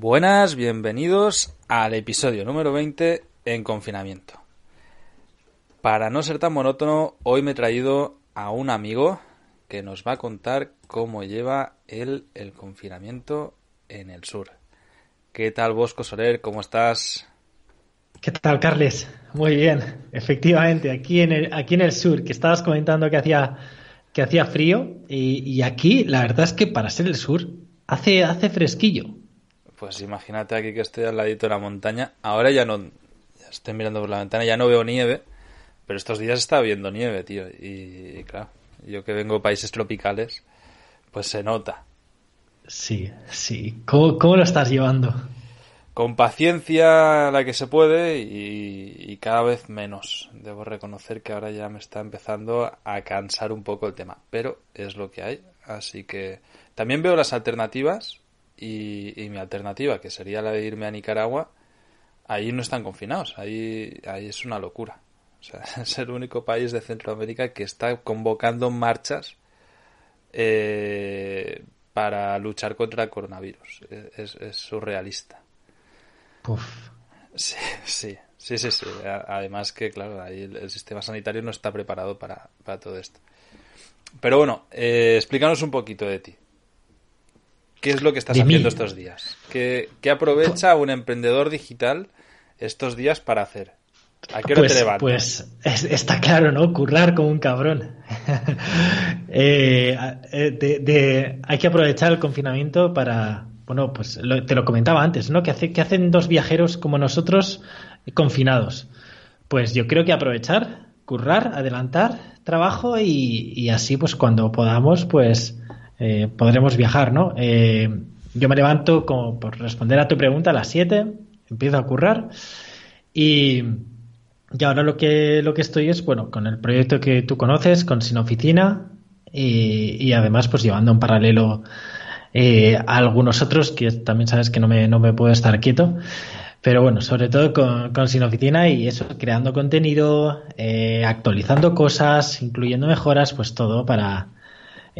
Buenas, bienvenidos al episodio número 20 en confinamiento. Para no ser tan monótono, hoy me he traído a un amigo que nos va a contar cómo lleva él el confinamiento en el sur. ¿Qué tal Bosco Soler? ¿Cómo estás? ¿Qué tal, Carles? Muy bien, efectivamente, aquí en el, aquí en el sur, que estabas comentando que hacía, que hacía frío, y, y aquí la verdad es que para ser el sur hace, hace fresquillo. Pues imagínate aquí que estoy al ladito de la montaña. Ahora ya no. Ya estoy mirando por la ventana, ya no veo nieve. Pero estos días está viendo nieve, tío. Y, y claro, yo que vengo de países tropicales, pues se nota. Sí, sí. ¿Cómo, cómo lo estás llevando? Con paciencia la que se puede y, y cada vez menos. Debo reconocer que ahora ya me está empezando a cansar un poco el tema. Pero es lo que hay. Así que también veo las alternativas y, y, mi alternativa, que sería la de irme a Nicaragua, ahí no están confinados, ahí, ahí es una locura. O sea, es el único país de Centroamérica que está convocando marchas eh, para luchar contra el coronavirus. Es, es surrealista. Sí, sí, sí, sí, sí. Además que, claro, ahí el, el sistema sanitario no está preparado para, para todo esto. Pero bueno, eh, explícanos un poquito de ti. ¿Qué es lo que estás De haciendo mí. estos días? ¿Qué, qué aprovecha un emprendedor digital estos días para hacer? ¿A qué hora Pues, te levantas? pues es- está claro, ¿no? Currar como un cabrón. Eh, eh, de- de- hay que aprovechar el confinamiento para, bueno, pues lo- te lo comentaba antes, ¿no? ¿Qué, hace, qué hacen dos viajeros como nosotros confinados? Pues yo creo que aprovechar, currar, adelantar trabajo y, y así pues cuando podamos pues eh, podremos viajar, ¿no? Eh, yo me levanto, como por responder a tu pregunta, a las 7, empiezo a currar y, y ahora lo que, lo que estoy es, bueno, con el proyecto que tú conoces, con Sin Oficina y, y además pues llevando en paralelo eh, a algunos otros que también sabes que no me, no me puedo estar quieto. Pero bueno, sobre todo con, con Sin Oficina y eso, creando contenido, eh, actualizando cosas, incluyendo mejoras, pues todo para,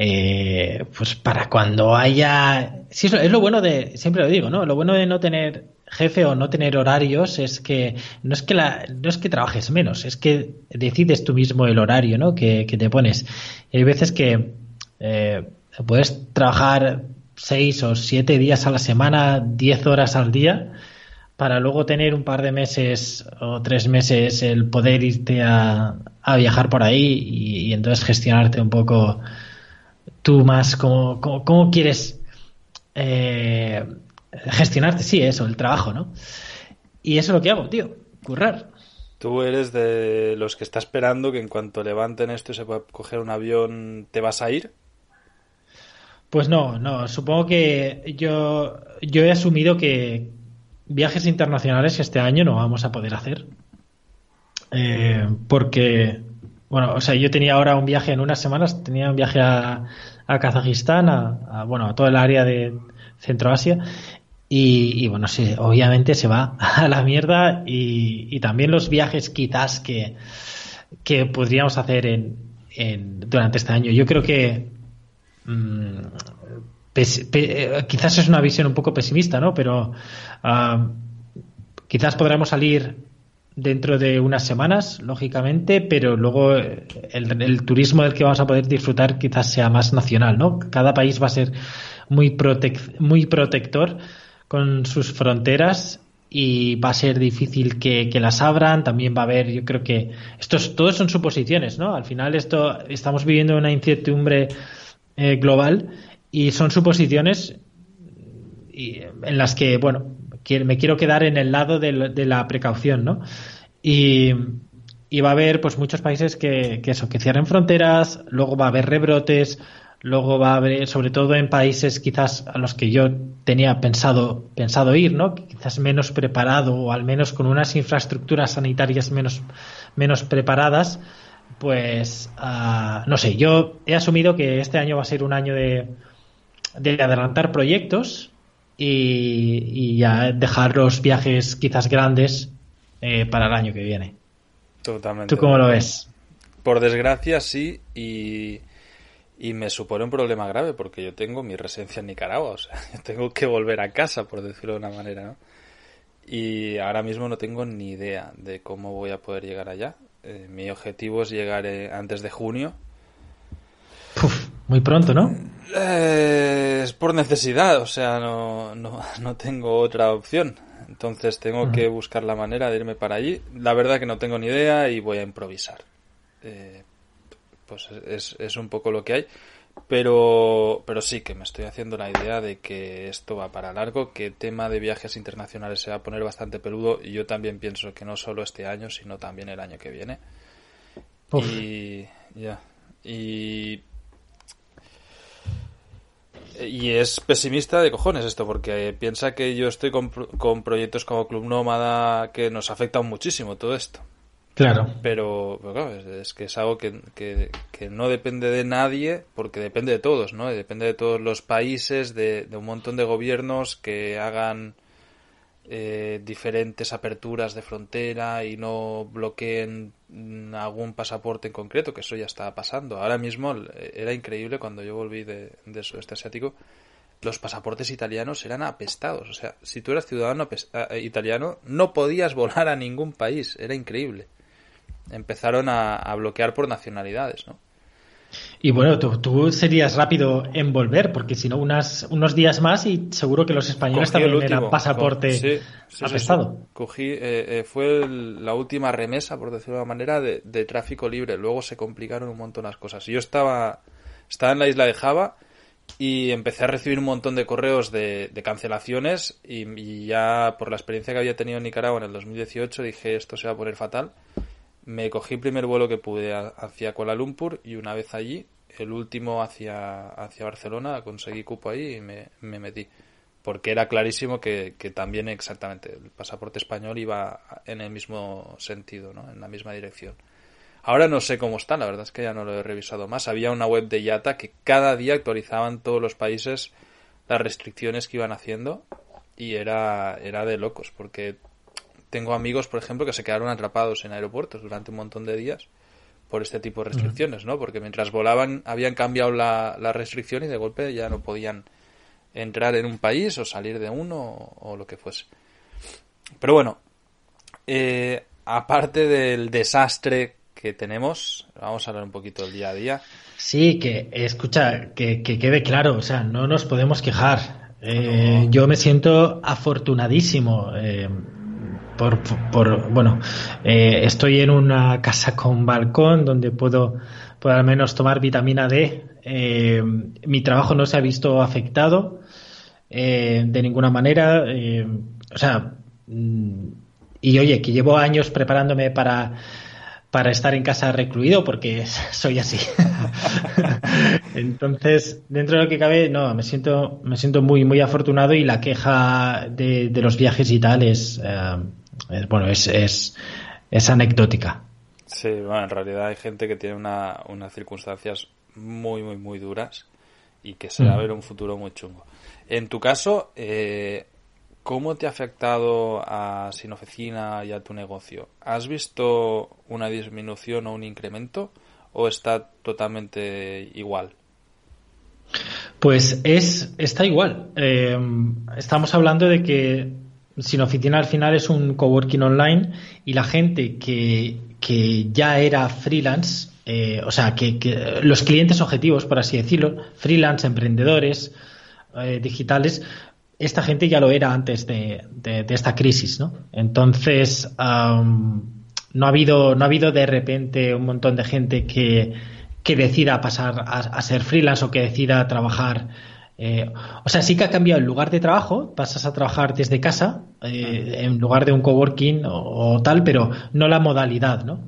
eh, pues para cuando haya... Sí, es lo, bueno de, siempre lo digo, ¿no? Lo bueno de no tener jefe o no tener horarios es que no es que la, no es que trabajes menos, es que decides tú mismo el horario, ¿no? Que, que te pones. Y hay veces que eh, puedes trabajar seis o siete días a la semana, diez horas al día, para luego tener un par de meses o tres meses el poder irte a, a viajar por ahí y entonces gestionarte un poco tú más cómo, cómo, cómo quieres eh, gestionarte, sí, eso, el trabajo, ¿no? Y eso es lo que hago, tío, currar. Tú eres de los que está esperando que en cuanto levanten esto y se pueda coger un avión, ¿te vas a ir? Pues no, no, supongo que yo, yo he asumido que viajes internacionales este año no vamos a poder hacer. Eh, porque, bueno, o sea, yo tenía ahora un viaje en unas semanas, tenía un viaje a, a Kazajistán, a, bueno, a toda el área de Centroasia. Y, y, bueno, sí, obviamente se va a la mierda y, y también los viajes quizás que, que podríamos hacer en, en, durante este año. Yo creo que pes, pe, quizás es una visión un poco pesimista, ¿no? Pero uh, quizás podremos salir dentro de unas semanas, lógicamente, pero luego el, el, turismo del que vamos a poder disfrutar quizás sea más nacional, ¿no? Cada país va a ser muy, protec muy protector con sus fronteras y va a ser difícil que, que, las abran. También va a haber, yo creo que estos todos son suposiciones, ¿no? Al final esto estamos viviendo una incertidumbre eh, global y son suposiciones y, en las que, bueno, me quiero quedar en el lado de la precaución, ¿no? Y, va a haber, pues, muchos países que, que eso, cierren fronteras, luego va a haber rebrotes, luego va a haber, sobre todo en países quizás a los que yo tenía pensado, pensado ir, ¿no? Quizás menos preparado o al menos con unas infraestructuras sanitarias menos, menos preparadas, pues, uh, no sé, yo he asumido que este año va a ser un año de, de adelantar proyectos y, y, ya dejar los viajes quizás grandes eh, para el año que viene. Totalmente. ¿Tú cómo lo ves? Por desgracia, sí, y y me supone un problema grave porque yo tengo mi residencia en Nicaragua, o sea, yo tengo que volver a casa, por decirlo de una manera, ¿no? Y ahora mismo no tengo ni idea de cómo voy a poder llegar allá. Eh, mi objetivo es llegar eh, antes de junio. muy pronto, ¿no? Eh, es por necesidad, o sea, no, no, no tengo otra opción. Entonces tengo que buscar la manera de irme para allí. La verdad que no tengo ni idea y voy a improvisar. Eh, pues es, es, un poco lo que hay. Pero, pero sí que me estoy haciendo la idea de que esto va para largo, que el tema de viajes internacionales se va a poner bastante peludo y yo también pienso que no solo este año, sino también el año que viene. Y ya. Y y es pesimista de cojones esto, porque piensa que yo estoy con, con, proyectos como Club Nómada que nos afectan muchísimo todo esto. Claro. Pero, claro, es, que es algo que, que, no depende de nadie, porque depende de todos, ¿no? Depende de todos los países, de, de un montón de gobiernos que hagan eh, diferentes aperturas de frontera y no bloqueen algún pasaporte en concreto, que eso ya estaba pasando. Ahora mismo eh, era increíble cuando yo volví de, de sudeste asiático, los pasaportes italianos eran apestados. O sea, si tú eras ciudadano eh, italiano, no podías volar a ningún país. Era increíble. Empezaron a, a bloquear por nacionalidades, ¿no? Y bueno, tú, serías rápido en volver, porque si no, unos días más y seguro que los españoles también eran pasaporte sí, Cogí, eh, eh, fue la última remesa, por decirlo de una manera, de, tráfico libre. Luego se complicaron un montón las cosas. Yo estaba, estaba en la isla de Java y empecé a recibir un montón de correos de, cancelaciones y, y, ya por la experiencia que había tenido en Nicaragua en el 2018 dije esto se va a poner fatal me cogí el primer vuelo que pude hacia Kuala Lumpur y una vez allí, el último hacia, hacia Barcelona, conseguí cupo ahí y me, metí. Porque era clarísimo que, también exactamente el pasaporte español iba en el mismo sentido, ¿no? en la misma dirección. Ahora no sé cómo está, la verdad es que ya no lo he revisado más. Había una web de IATA que cada día actualizaban todos los países las restricciones que iban haciendo y era, era de locos, porque tengo amigos, por ejemplo, que se quedaron atrapados en aeropuertos durante un montón de días por este tipo de restricciones, ¿no? Porque mientras volaban habían cambiado la, restricción y de golpe ya no podían entrar en un país o salir de uno o, lo que fuese. Pero bueno, eh, aparte del desastre que tenemos, vamos a hablar un poquito del día a día. Sí, que escucha, que, quede claro, o sea, no nos podemos quejar. Eh, yo me siento afortunadísimo. Eh, por, por bueno, eh, estoy en una casa con balcón donde puedo, puedo al menos tomar vitamina D. Eh, mi trabajo no se ha visto afectado eh, de ninguna manera. o sea, mm, y oye, que llevo años preparándome para para estar en casa recluido porque soy así. Entonces, dentro de lo que cabe, no, me siento, me siento muy, muy afortunado y la queja de, los viajes y tal es, bueno, es, es, es anecdótica. Sí, bueno, en realidad hay gente que tiene una, unas circunstancias muy, muy, muy duras y que se va a mm. ver un futuro muy chungo. En tu caso, eh, ¿cómo te ha afectado a Sin Oficina y a tu negocio? ¿Has visto una disminución o un incremento o está totalmente igual? Pues es, está igual. Eh, estamos hablando de que sin oficina al final es un coworking online y la gente que, que ya era freelance, eh, o sea, que, los clientes objetivos, por así decirlo, freelance, emprendedores eh, digitales, esta gente ya lo era antes de, esta crisis, ¿no? Entonces, no, ha habido, no ha habido de repente un montón de gente que, que decida pasar a ser freelance o que decida trabajar eh, o sea, sí que ha cambiado el lugar de trabajo, pasas a trabajar desde casa eh, en lugar de un coworking o, tal, pero no la modalidad, ¿no?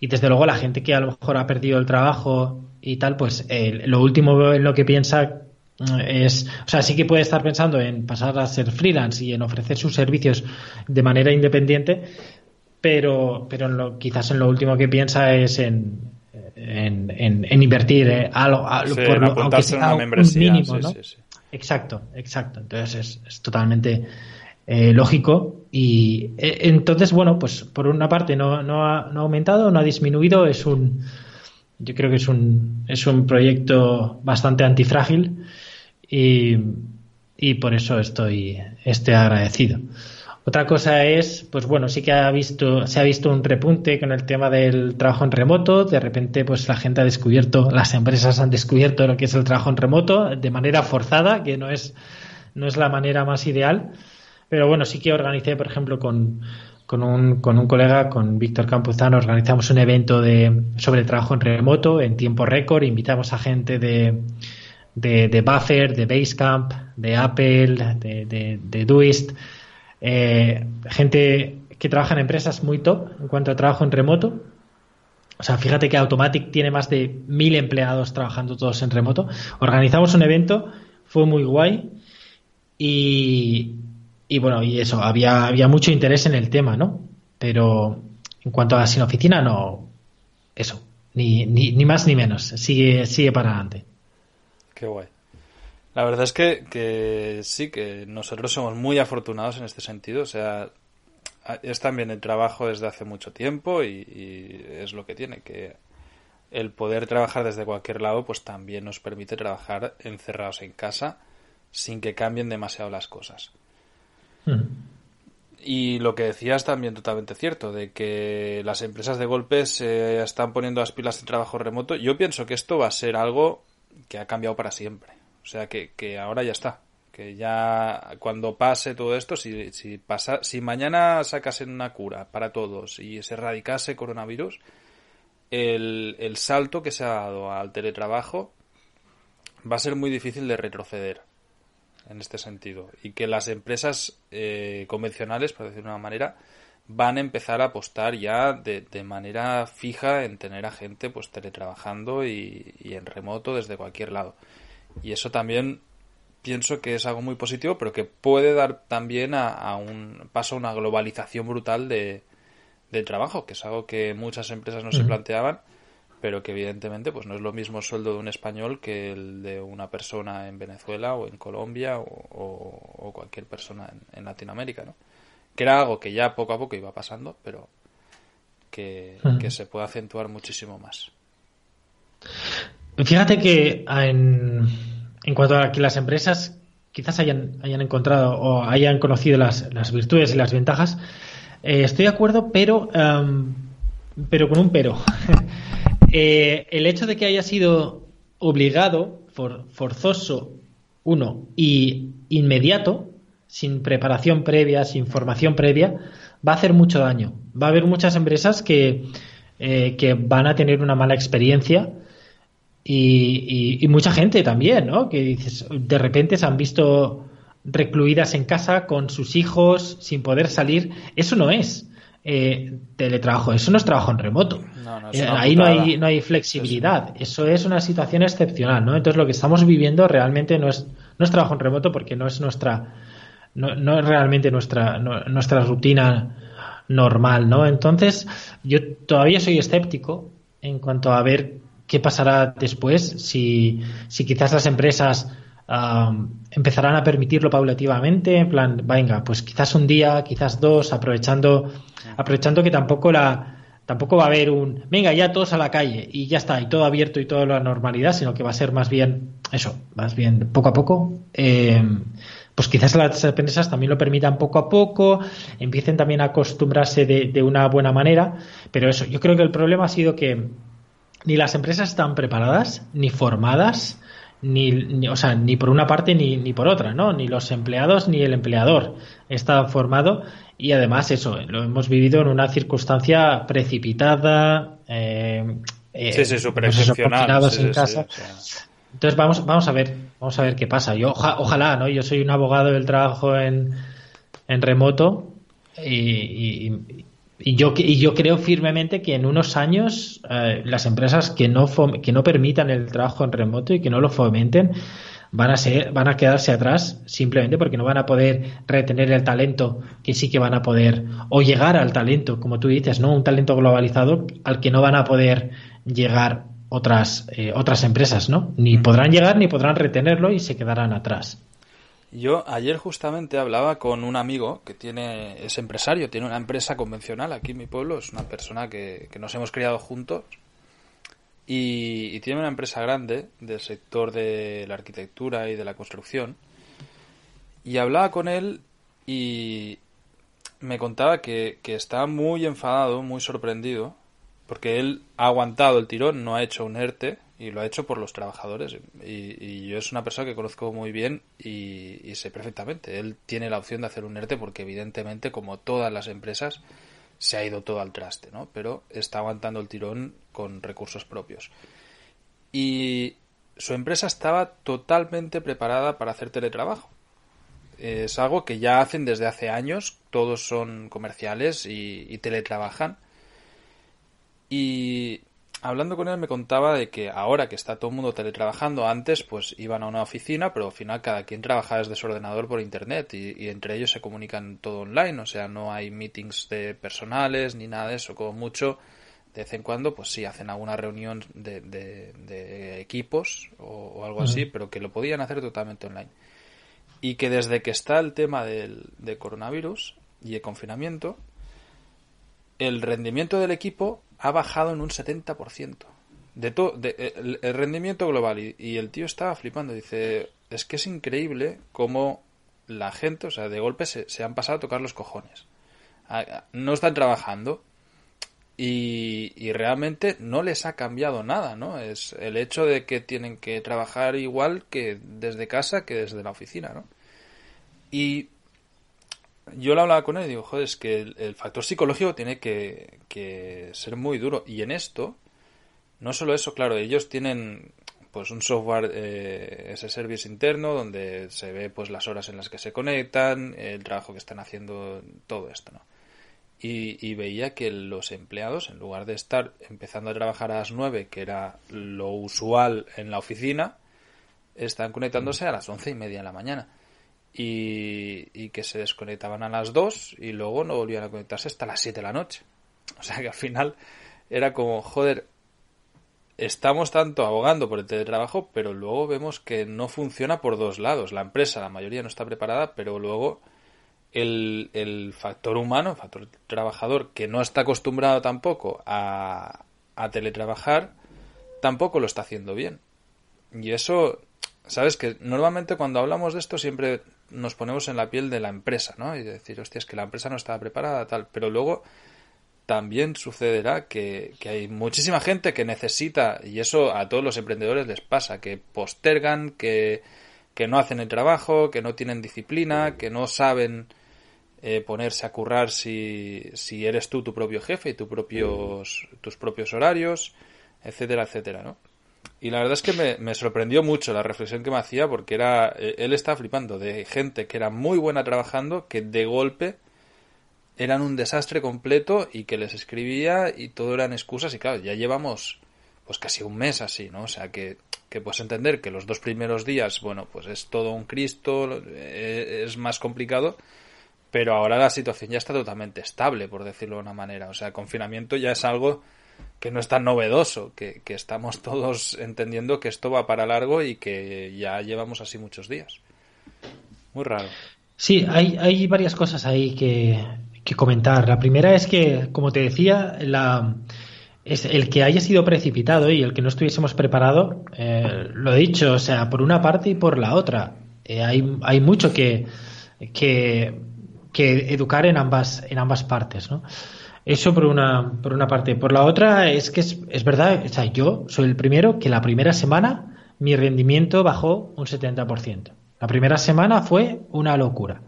Y desde luego la gente que a lo mejor ha perdido el trabajo y tal, pues lo último en lo que piensa mm, es, o sea, sí que puede estar pensando en pasar a ser freelance y en ofrecer sus servicios de manera independiente, pero, pero lo, quizás en lo último que piensa es en, en, invertir eh, algo, por lo, aunque sea un mínimo, ¿no? Exacto, exacto. Entonces es, totalmente eh, lógico y eh, entonces bueno, pues por una parte no, no, ha, no ha aumentado, no ha disminuido, es un Yo creo que es un, es un proyecto bastante antifrágil y, y por eso estoy, estoy agradecido. Otra cosa es, pues bueno, sí que ha visto, se ha visto un repunte con el tema del trabajo en remoto. De repente, pues la gente ha descubierto, las empresas han descubierto lo que es el trabajo en remoto de manera forzada, que no es, no es la manera más ideal. Pero bueno, sí que organicé, por ejemplo, con, con un, con un colega, con Víctor Campuzano, organizamos un evento de, sobre trabajo en remoto en tiempo récord. Invitamos a gente de, de, Buffer, de Basecamp, de Apple, de, de, de Doist eh, gente que trabaja en empresas muy top en cuanto a trabajo en remoto. O sea, fíjate que Automatic tiene más de mil empleados trabajando todos en remoto. Organizamos un evento, fue muy guay y, y bueno, y eso, había, había mucho interés en el tema, ¿no? Pero en cuanto a sin oficina, no, eso, ni, ni, ni más ni menos, sigue, sigue para adelante. Qué guay. La verdad es que, que sí, que nosotros somos muy afortunados en este sentido. O sea, es también el trabajo desde hace mucho tiempo y, es lo que tiene, que el poder trabajar desde cualquier lado pues también nos permite trabajar encerrados en casa sin que cambien demasiado las cosas. Y lo que decías también totalmente cierto, de que las empresas de golpe se están poniendo las pilas de trabajo remoto. Yo pienso que esto va a ser algo que ha cambiado para siempre. O sea que, que ahora ya está. Que ya cuando pase todo esto, si, si, pasa, si mañana sacasen una cura para todos y se erradicase coronavirus, el, el salto que se ha dado al teletrabajo va a ser muy difícil de retroceder en este sentido. Y que las empresas eh, convencionales, por decirlo de una manera, van a empezar a apostar ya de, de, manera fija en tener a gente pues teletrabajando y, y en remoto desde cualquier lado. Y eso también pienso que es algo muy positivo, pero que puede dar también a, un paso a una globalización brutal de, del trabajo, que es algo que muchas empresas no se planteaban, pero que evidentemente pues no es lo mismo el sueldo de un español que el de una persona en Venezuela o en Colombia o, cualquier persona en, en, Latinoamérica, ¿no? Que era algo que ya poco a poco iba pasando, pero que, que se puede acentuar muchísimo más. Fíjate que en, cuanto a que las empresas quizás hayan, hayan encontrado o hayan conocido las, las virtudes y las ventajas, eh, estoy de acuerdo, pero, um, pero con un pero. eh, el hecho de que haya sido obligado, for, forzoso, uno, y inmediato, sin preparación previa, sin formación previa, va a hacer mucho daño. Va a haber muchas empresas que, eh, que van a tener una mala experiencia y, y, y, mucha gente también, ¿no? Que dices, de repente se han visto recluidas en casa con sus hijos sin poder salir. Eso no es eh, teletrabajo, eso no es trabajo en remoto. No, no, eh, ahí no hay, no hay flexibilidad. Eso es una situación excepcional, ¿no? Entonces lo que estamos viviendo realmente no es, no es trabajo en remoto porque no es nuestra, no, no es realmente nuestra, no, nuestra rutina normal, ¿no? Entonces yo todavía soy escéptico en cuanto a ver qué pasará después, si, si quizás las empresas um, empezarán a permitirlo paulativamente, en plan, venga, pues quizás un día, quizás dos, aprovechando, aprovechando que tampoco la tampoco va a haber un venga ya todos a la calle y ya está y todo abierto y toda la normalidad sino que va a ser más bien eso más bien poco a poco. Eh, pues quizás las empresas también lo permitan poco a poco empiecen también a acostumbrarse de, de una buena manera pero eso yo creo que el problema ha sido que ni las empresas están preparadas, ni formadas, ni, ni, o sea, ni por una parte ni, ni por otra, ¿no? Ni los empleados ni el empleador está formado y además eso, lo hemos vivido en una circunstancia precipitada, eh, eh, sí, pues. Sí, en casa. Sí, Entonces vamos, vamos a ver, vamos a ver qué pasa. Yo oja, ojalá, ¿no? Yo soy un abogado del trabajo en, en remoto y, y, y yo, y yo creo firmemente que en unos años eh, las empresas que no, que no permitan el trabajo en remoto y que no lo fomenten van a, ser, van a quedarse atrás simplemente porque no van a poder retener el talento que sí que van a poder, o llegar al talento, como tú dices, ¿no? Un talento globalizado al que no van a poder llegar otras, eh, otras empresas, ¿no? Ni podrán llegar ni podrán retenerlo y se quedarán atrás. Yo ayer justamente hablaba con un amigo que tiene es empresario, tiene una empresa convencional aquí en mi pueblo, es una persona que, que nos hemos criado juntos y, tiene una empresa grande del sector de la arquitectura y de la construcción. Y hablaba con él y me contaba que, que está muy enfadado, muy sorprendido, porque él ha aguantado el tirón, no ha hecho un ERTE y lo ha hecho por los trabajadores. Y, yo es una persona que conozco muy bien y, sé perfectamente. Él tiene la opción de hacer un ERTE porque evidentemente, como todas las empresas, se ha ido todo al traste, ¿no? Pero está aguantando el tirón con recursos propios. Y su empresa estaba totalmente preparada para hacer teletrabajo. Es algo que ya hacen desde hace años, todos son comerciales y teletrabajan. Y hablando con él me contaba de que ahora que está todo el mundo teletrabajando, antes pues iban a una oficina, pero al final cada quien trabaja desde su ordenador por internet y, entre ellos se comunican todo online, o sea, no hay meetings de personales ni nada de eso, como mucho de vez en cuando pues sí hacen alguna reunión de, de, equipos o, algo así, pero que lo podían hacer totalmente online. Y que desde que está el tema del, coronavirus y el confinamiento, el rendimiento del equipo ha bajado en un 70%. De de, el, rendimiento global. Y, el tío estaba flipando. Dice, es que es increíble cómo la gente, o sea, de golpe se, han pasado a tocar los cojones. No están trabajando. Y, y, realmente no les ha cambiado nada, ¿no? Es el hecho de que tienen que trabajar igual que desde casa que desde la oficina, ¿no? Y yo lo hablaba con él y digo, joder, es que el, factor psicológico tiene que, ser muy duro. Y en esto, no solo eso, claro, ellos tienen pues un software eh, ese service interno donde se ve pues las horas en las que se conectan, el trabajo que están haciendo, todo esto, ¿no? Y, y, veía que los empleados, en lugar de estar empezando a trabajar a las 9, que era lo usual en la oficina, están conectándose a las once y media de la mañana y, que se desconectaban a las 2 y luego no volvían a conectarse hasta las 7 de la noche. O sea que al final era como, joder, estamos tanto abogando por el teletrabajo, pero luego vemos que no funciona por dos lados. La empresa, la mayoría no está preparada, pero luego el, el factor humano, el factor trabajador, que no está acostumbrado tampoco a, a teletrabajar, tampoco lo está haciendo bien. Y eso, sabes que normalmente cuando hablamos de esto siempre nos ponemos en la piel de la empresa, ¿no? Y decir, hostia, es que la empresa no estaba preparada, tal. Pero luego también sucederá que, hay muchísima gente que necesita, y eso a todos los emprendedores les pasa, que postergan, que, que no hacen el trabajo, que no tienen disciplina, que no saben eh, ponerse a currar si, si eres tú tu propio jefe y tu propios, tus propios horarios, etcétera, etcétera, ¿no? Y la verdad es que me, sorprendió mucho la reflexión que me hacía porque era eh, él estaba flipando de gente que era muy buena trabajando que de golpe eran un desastre completo y que les escribía y todo eran excusas y claro, ya llevamos pues casi un mes así, ¿no? O sea que, que puedes entender que los dos primeros días, bueno, pues es todo un Cristo, eh, es más complicado, pero ahora la situación ya está totalmente estable, por decirlo de una manera. O sea, el confinamiento ya es algo que no es tan novedoso, que, estamos todos entendiendo que esto va para largo y que ya llevamos así muchos días. Muy raro. Sí, hay, hay varias cosas ahí que, comentar. La primera es que, como te decía, la, es el que haya sido precipitado y el que no estuviésemos preparado, eh, lo he dicho, o sea, por una parte y por la otra. Eh, hay, hay mucho que, que, que educar en ambas, en ambas partes, ¿no? Eso por una, por una parte. Por la otra, es que es, es verdad, o sea, yo soy el primero que la primera semana mi rendimiento bajó un 70%. La primera semana fue una locura.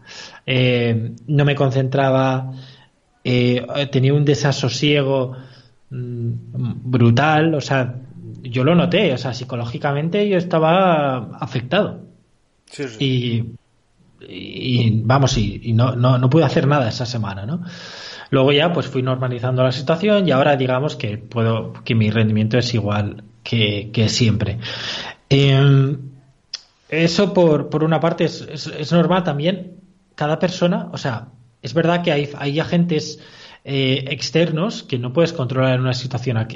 Eh, no me concentraba, eh, tenía un desasosiego mm, brutal, o sea, yo lo noté, o sea, psicológicamente yo estaba afectado. Y, y, vamos, y, y no, no, no pude hacer nada esa semana, ¿no? Luego ya pues fui normalizando la situación y ahora digamos que puedo que mi rendimiento es igual que, siempre. Em, eso por, por, una parte es, es, normal también. Cada persona, o sea, es verdad que hay, hay agentes eh, externos que no puedes controlar en una situación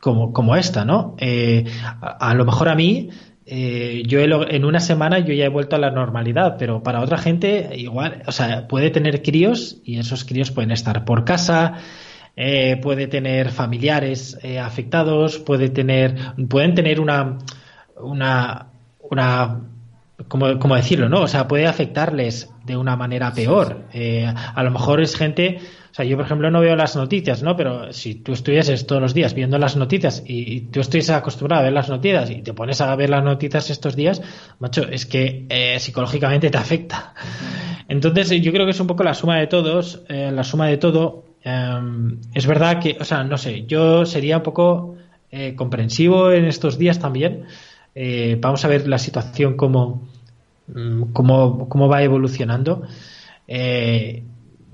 como, como esta, ¿no? Eh, a, lo mejor a mí eh, yo en una semana yo ya he vuelto a la normalidad, pero para otra gente igual, o sea, puede tener críos y esos críos pueden estar por casa, eh, puede tener familiares eh, afectados, puede tener, pueden tener una, una, una ¿cómo, decirlo, no? O sea, puede afectarles de una manera peor. A lo mejor es gente, o sea, yo por ejemplo no veo las noticias, ¿no? Pero si tú estuvieses todos los días viendo las noticias y, tú estuvieses acostumbrado a ver las noticias y te pones a ver las noticias estos días, macho, es que eh, psicológicamente te afecta. Entonces, yo creo que es un poco la suma de todos, eh, la suma de todo. Em, es verdad que, o sea, no sé, yo sería un poco comprensivo en estos días también eh, vamos a ver la situación cómo, mm, cómo, cómo va evolucionando. Eh,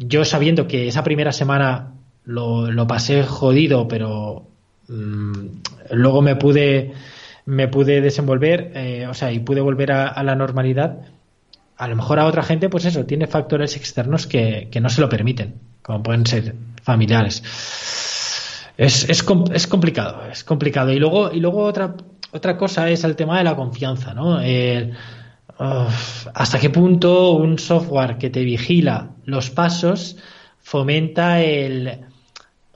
yo sabiendo que esa primera semana lo, lo pasé jodido, pero mm, luego me pude me pude desenvolver, eh, o sea, y pude volver a, la normalidad. A lo mejor a otra gente, pues eso, tiene factores externos que, que no se lo permiten, como pueden ser familiares. Es, es, es complicado, es complicado. Y luego, y luego otra, otra cosa es el tema de la confianza, ¿no? Hasta qué punto un software que te vigila los pasos fomenta el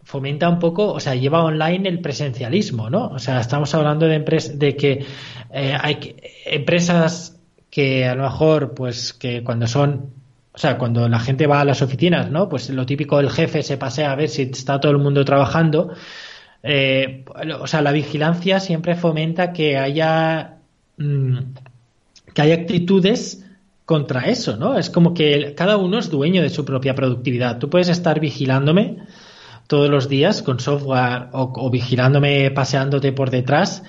fomenta un poco, o sea, lleva online el presencialismo, ¿no? O sea, estamos hablando de, de que eh, hay empresas que a lo mejor, pues, que cuando son, o sea, cuando la gente va a las oficinas, ¿no? Pues lo típico, el jefe se pasea a ver si está todo el mundo trabajando eh, o sea, la vigilancia siempre fomenta que haya mm, que haya actitudes contra eso, ¿no? Es como que cada uno es dueño de su propia productividad. Tú puedes estar vigilándome todos los días con software o, vigilándome paseándote por detrás,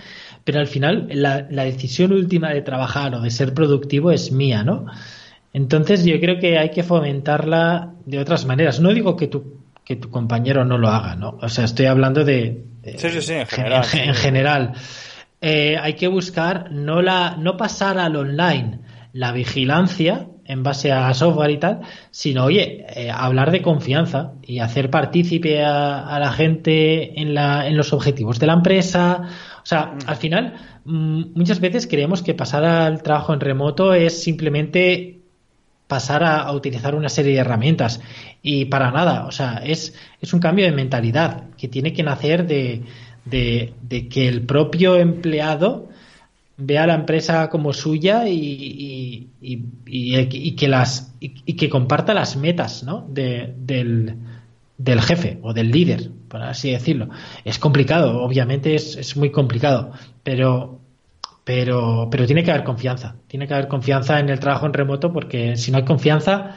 pero al final la, la, decisión última de trabajar o de ser productivo es mía, ¿no? Entonces yo creo que hay que fomentarla de otras maneras. No digo que tú que tu compañero no lo haga, ¿no? O sea, estoy hablando de... sí, sí, sí, en general. En, general. Eh, hay que buscar no, la, no pasar al online la vigilancia en base a software y tal, sino, oye, eh, hablar de confianza y hacer partícipe a, la gente en, la, en los objetivos de la empresa. O sea, mm. al final, mm, muchas veces creemos que pasar al trabajo en remoto es simplemente pasar a, utilizar una serie de herramientas. Y para nada, o sea, es, es un cambio de mentalidad que tiene que nacer de, de, que el propio empleado vea la empresa como suya y, y, que las y, que comparta las metas ¿no? de, del, del jefe o del líder, por así decirlo. Es complicado, obviamente es, es muy complicado, pero pero, pero tiene que haber confianza. Tiene que haber confianza en el trabajo en remoto porque si no hay confianza,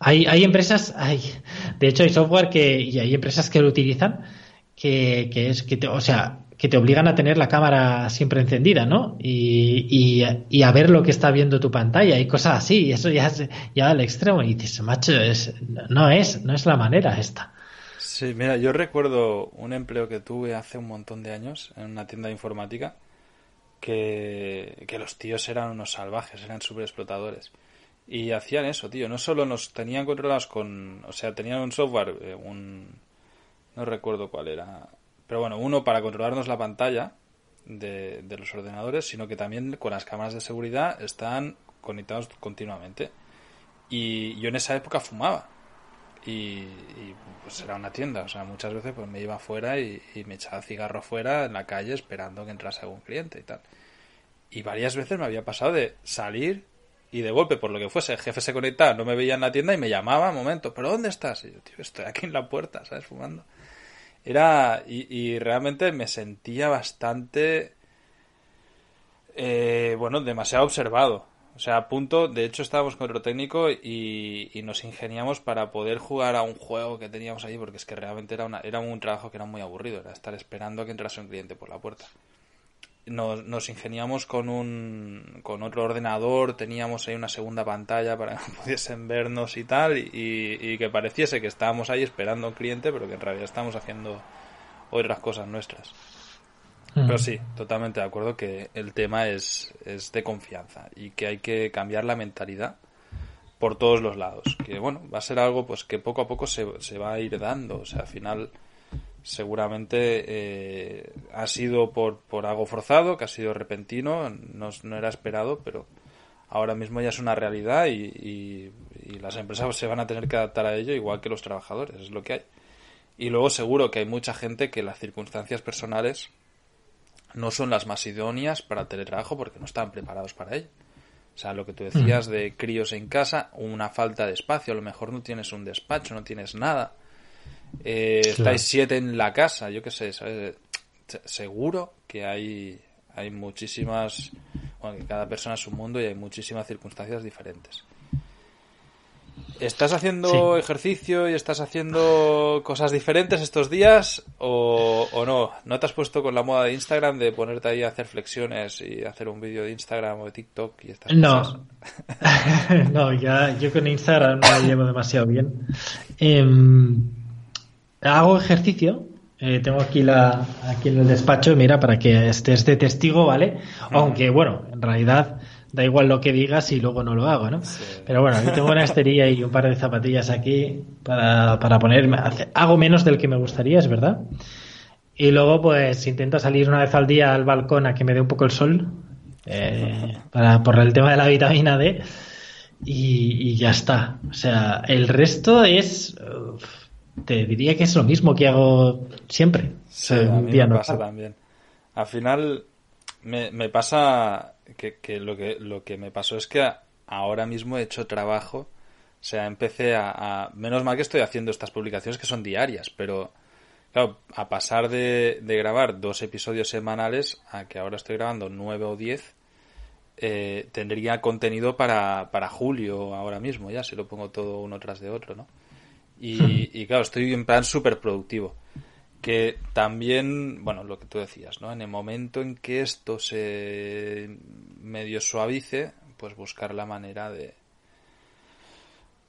hay, hay empresas, hay, de hecho hay software que, y hay empresas que lo utilizan que, que es, que te, o sea, que te obligan a tener la cámara siempre encendida, ¿no? Y, y, y, a ver lo que está viendo tu pantalla y cosas así. Y eso ya es ya al extremo. Y dices, macho, es, no es, no es la manera esta. Sí, mira, yo recuerdo un empleo que tuve hace un montón de años en una tienda de informática que, los tíos eran unos salvajes, eran súper explotadores. Y hacían eso, tío. No solo nos tenían controlados con. O sea, tenían un software, eh, un. No recuerdo cuál era. Pero bueno, uno para controlarnos la pantalla de, los ordenadores, sino que también con las cámaras de seguridad están conectados continuamente. Y yo en esa época fumaba y, pues era una tienda, o sea, muchas veces pues me iba afuera y, me echaba cigarro fuera en la calle esperando que entrase algún cliente y tal. Y varias veces me había pasado de salir y de golpe, por lo que fuese, el jefe se conectaba, no me veía en la tienda y me llamaba, momento, ¿pero dónde estás? Y yo, tío, estoy aquí en la puerta, ¿sabes? Fumando. Era, y, realmente me sentía bastante, eh, bueno, demasiado observado. O sea, a punto, de hecho estábamos con otro técnico y, nos ingeniamos para poder jugar a un juego que teníamos ahí, porque es que realmente era, una, era un trabajo que era muy aburrido, era estar esperando a que entrase un cliente por la puerta. Nos, nos ingeniamos con un con otro ordenador, teníamos ahí una segunda pantalla para que pudiesen vernos y tal, y, y que pareciese que estábamos ahí esperando a un cliente, pero que en realidad estábamos haciendo otras cosas nuestras. Pero sí, totalmente de acuerdo que el tema es, es de confianza y que hay que cambiar la mentalidad por todos los lados. Que bueno, va a ser algo pues que poco a poco se, se va a ir dando. O sea, al final seguramente eh, ha sido por, por algo forzado, que ha sido repentino, no, no, era esperado, pero ahora mismo ya es una realidad y, y, y las empresas se van a tener que adaptar a ello igual que los trabajadores, es lo que hay. Y luego seguro que hay mucha gente que las circunstancias personales no son las más idóneas para el teletrabajo porque no están preparados para ello. O sea, lo que tú decías de críos en casa, una falta de espacio, a lo mejor no tienes un despacho, no tienes nada. Eh, Estáis siete en la casa, yo qué sé, ¿sabes? Seguro que hay, hay muchísimas, bueno, que cada persona es un mundo y hay muchísimas circunstancias diferentes. ¿Estás haciendo ejercicio y estás haciendo cosas diferentes estos días o, no? ¿No te has puesto con la moda de Instagram de ponerte ahí a hacer flexiones y hacer un vídeo de Instagram o de TikTok y estas no. cosas? no, ya yo con Instagram no lo llevo demasiado bien. Em, hago ejercicio. Eh, tengo aquí la aquí en el despacho, mira, para que estés de testigo, ¿vale? Aunque bueno, en realidad da igual lo que digas y luego no lo hago, ¿no? Pero bueno, yo tengo una esterilla y un par de zapatillas aquí para, para ponerme. Hago menos del que me gustaría, es verdad. Y luego, pues intento salir una vez al día al balcón a que me dé un poco el sol, eh, para, por el tema de la vitamina D. Y, ya está. O sea, el resto es. Te diría que es lo mismo que hago siempre. Sí, a mí me pasa también. Al final, me, me pasa que, lo que lo que me pasó es que ahora mismo he hecho trabajo, o sea, empecé a, menos mal que estoy haciendo estas publicaciones que son diarias, pero claro, a pasar de, grabar dos episodios semanales a que ahora estoy grabando nueve o diez, eh, tendría contenido para, para julio ahora mismo, ya si lo pongo todo uno tras de otro, ¿no? Y, y claro, estoy en plan súper productivo que también, bueno, lo que tú decías, ¿no? En el momento en que esto se medio suavice, pues buscar la manera de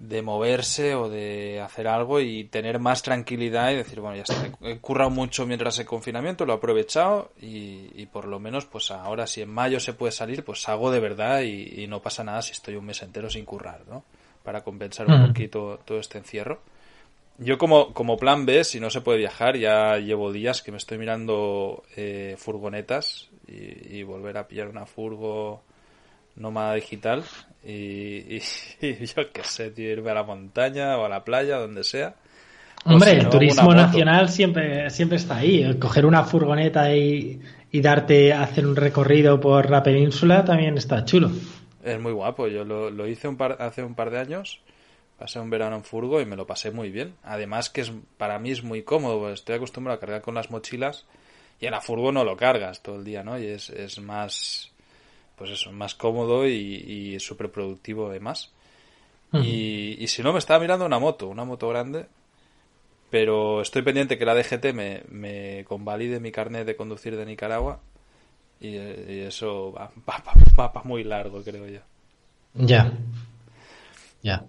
de moverse o de hacer algo y tener más tranquilidad y decir, bueno, ya está, he currado mucho mientras el confinamiento, lo he aprovechado y, por lo menos, pues ahora si en mayo se puede salir, pues hago de verdad y, no pasa nada si estoy un mes entero sin currar, ¿no? Para compensar un poquito todo este encierro. Yo como, como plan B, si no se puede viajar, ya llevo días que me estoy mirando eh, furgonetas y, volver a pillar una furgo nómada digital y, yo qué sé, irme a la montaña o a la playa, donde sea. Hombre, el turismo nacional siempre, siempre está ahí. Coger una furgoneta y, y darte a hacer un recorrido por la península también está chulo. Es muy guapo. Yo lo, lo hice un par, hace un par de años Pasé un verano en furgo y me lo pasé muy bien. Además que es para mí es muy cómodo, estoy acostumbrado a cargar con las mochilas y en la furgo no lo cargas todo el día, ¿no? Y es, es más, pues eso, más cómodo y, y súper productivo además. y, y, si no, me estaba mirando una moto, una moto grande, pero estoy pendiente que la DGT me, me convalide mi carnet de conducir de Nicaragua y, eso va, va, va, muy largo, creo yo. Ya, ya.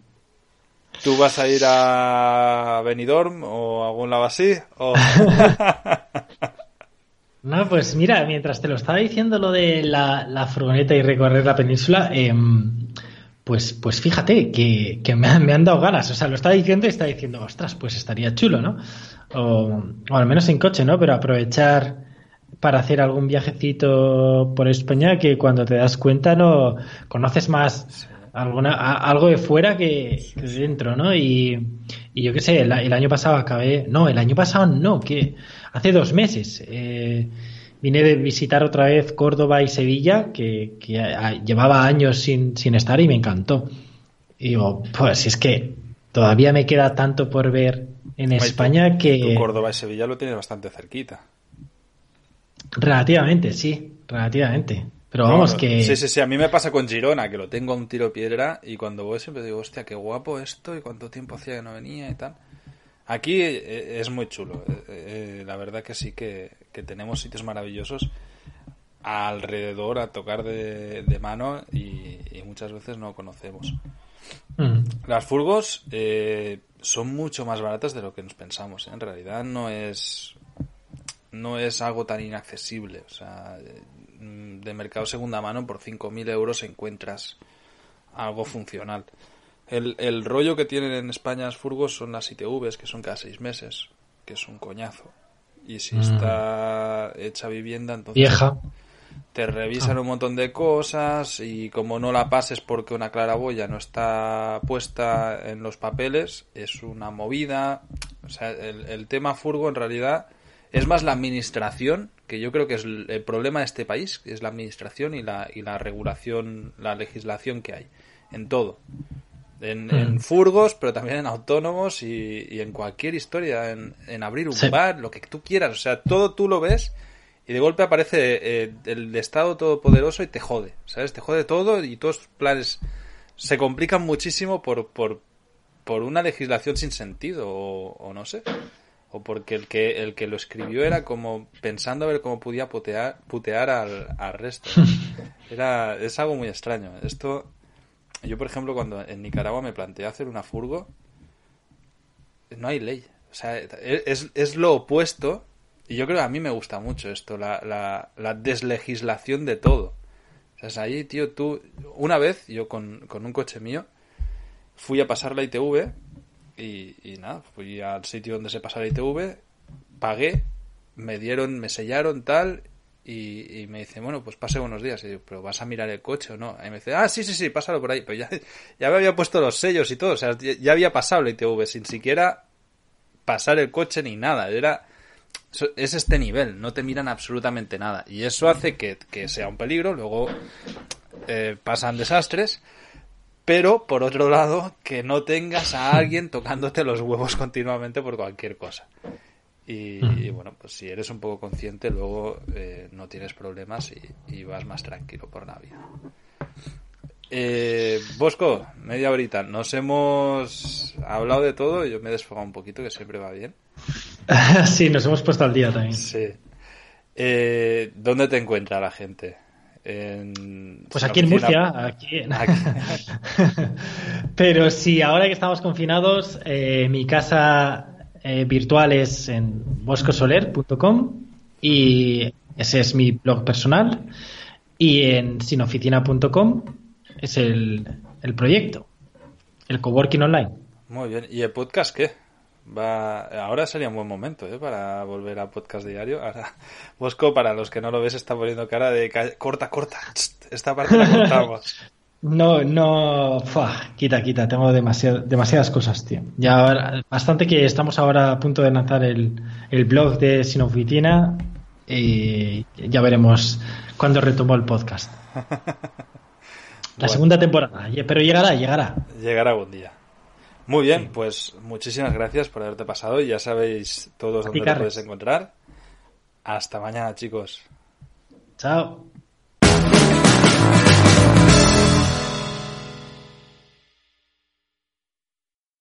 ¿Tú vas a ir a Benidorm o a algún lado así? no, pues mira, mientras te lo estaba diciendo lo de la, furgoneta y recorrer la península, em, pues, pues fíjate que, me, han, dado ganas. O sea, lo estaba diciendo y estaba diciendo, ostras, pues estaría chulo, ¿no? O, o al menos en coche, ¿no? Pero aprovechar para hacer algún viajecito por España que cuando te das cuenta no conoces más alguna, algo de fuera que, de dentro, ¿no? Y, y yo qué sé, el, año pasado acabé, no, el año pasado no, que hace dos meses eh, vine de visitar otra vez Córdoba y Sevilla, que, llevaba años sin, sin estar y me encantó. Y digo, pues es que todavía me queda tanto por ver en España que... Córdoba y Sevilla lo tienes bastante cerquita. Relativamente, sí, relativamente. Pero vamos, que. Sí, sí, sí. A mí me pasa con Girona, que lo tengo a un tiro piedra y cuando voy siempre digo, hostia, qué guapo esto y cuánto tiempo hacía que no venía y tal. Aquí eh, es muy chulo. Eh, eh, la verdad que sí que, tenemos sitios maravillosos alrededor a tocar de, mano y, muchas veces no conocemos. Mm. Las furgos son mucho más baratas de lo que nos pensamos. En realidad no es no es algo tan inaccesible. O sea, de mercado segunda mano por 5.000 euros encuentras algo funcional. El, el rollo que tienen en España las furgos son las ITVs, que son cada seis meses, que es un coñazo. Y si mm. está hecha vivienda, entonces... Vieja. te revisan un montón de cosas y como no la pases porque una claraboya no está puesta en los papeles, es una movida. O sea, el, el tema furgo en realidad es más la administración, que yo creo que es el problema de este país, que es la administración y la, y la regulación, la legislación que hay en todo. En, en furgos, pero también en autónomos y, y en cualquier historia, en, en abrir un Sí. bar, lo que tú quieras. O sea, todo tú lo ves y de golpe aparece eh, el Estado todopoderoso y te jode, ¿sabes? Te jode todo y todos los planes se complican muchísimo por, por, por una legislación sin sentido o, o no sé. O porque el que, el que lo escribió era como pensando a ver cómo podía putear, putear al, al resto. Era, es algo muy extraño. Esto, yo por ejemplo, cuando en Nicaragua me planteé hacer una furgo, no hay ley. O sea, es, es lo opuesto. Y yo creo que a mí me gusta mucho esto, la, la, la deslegislación de todo. O sea, ahí, tío, tú... Una vez, yo con, con un coche mío, fui a pasar la ITV y, y nada, fui al sitio donde se pasa la ITV, pagué, me dieron, me sellaron tal y, y me dice, bueno, pues pase buenos días. Y yo, pero vas a mirar el coche o no. Y me dice, ah, sí, sí, sí, pásalo por ahí. Pero ya, ya me había puesto los sellos y todo, o sea, ya, había pasado la ITV sin siquiera pasar el coche ni nada. Era es este nivel, no te miran absolutamente nada. Y eso hace que, que sea un peligro, luego eh, pasan desastres, pero por otro lado, que no tengas a alguien tocándote los huevos continuamente por cualquier cosa. Y, y bueno, pues si eres un poco consciente, luego eh, no tienes problemas y, y vas más tranquilo por la vida. Eh, Bosco, media horita. Nos hemos hablado de todo. Yo me he desfogado un poquito, que siempre va bien. sí, nos hemos puesto al día también. Sí. Eh, ¿Dónde te encuentra la gente? En Pues aquí en Murcia, aquí. en- Aquí. Pero sí, ahora que estamos confinados, eh, mi casa eh, virtual es en boscosoler.com y ese es mi blog personal. Y en sinoficina.com es el, el proyecto, el coworking online. Muy bien. ¿Y el podcast qué? Va... Ahora sería un buen momento ¿eh? para volver a podcast diario. Ahora, Bosco, para los que no lo ves, está poniendo cara de corta, corta. Esta parte la cortamos. No, no, fua, quita, quita, tengo demasiad- demasiadas cosas, tío. Ya ahora- bastante que estamos ahora a punto de lanzar el, el blog de Sin Oficina y ya veremos cuándo retomo el podcast. La Bueno. segunda temporada, pero llegará, llegará. Llegará algún día. Muy bien, pues muchísimas gracias por haberte pasado y ya sabéis todos dónde te puedes encontrar. Hasta mañana, chicos. Chao.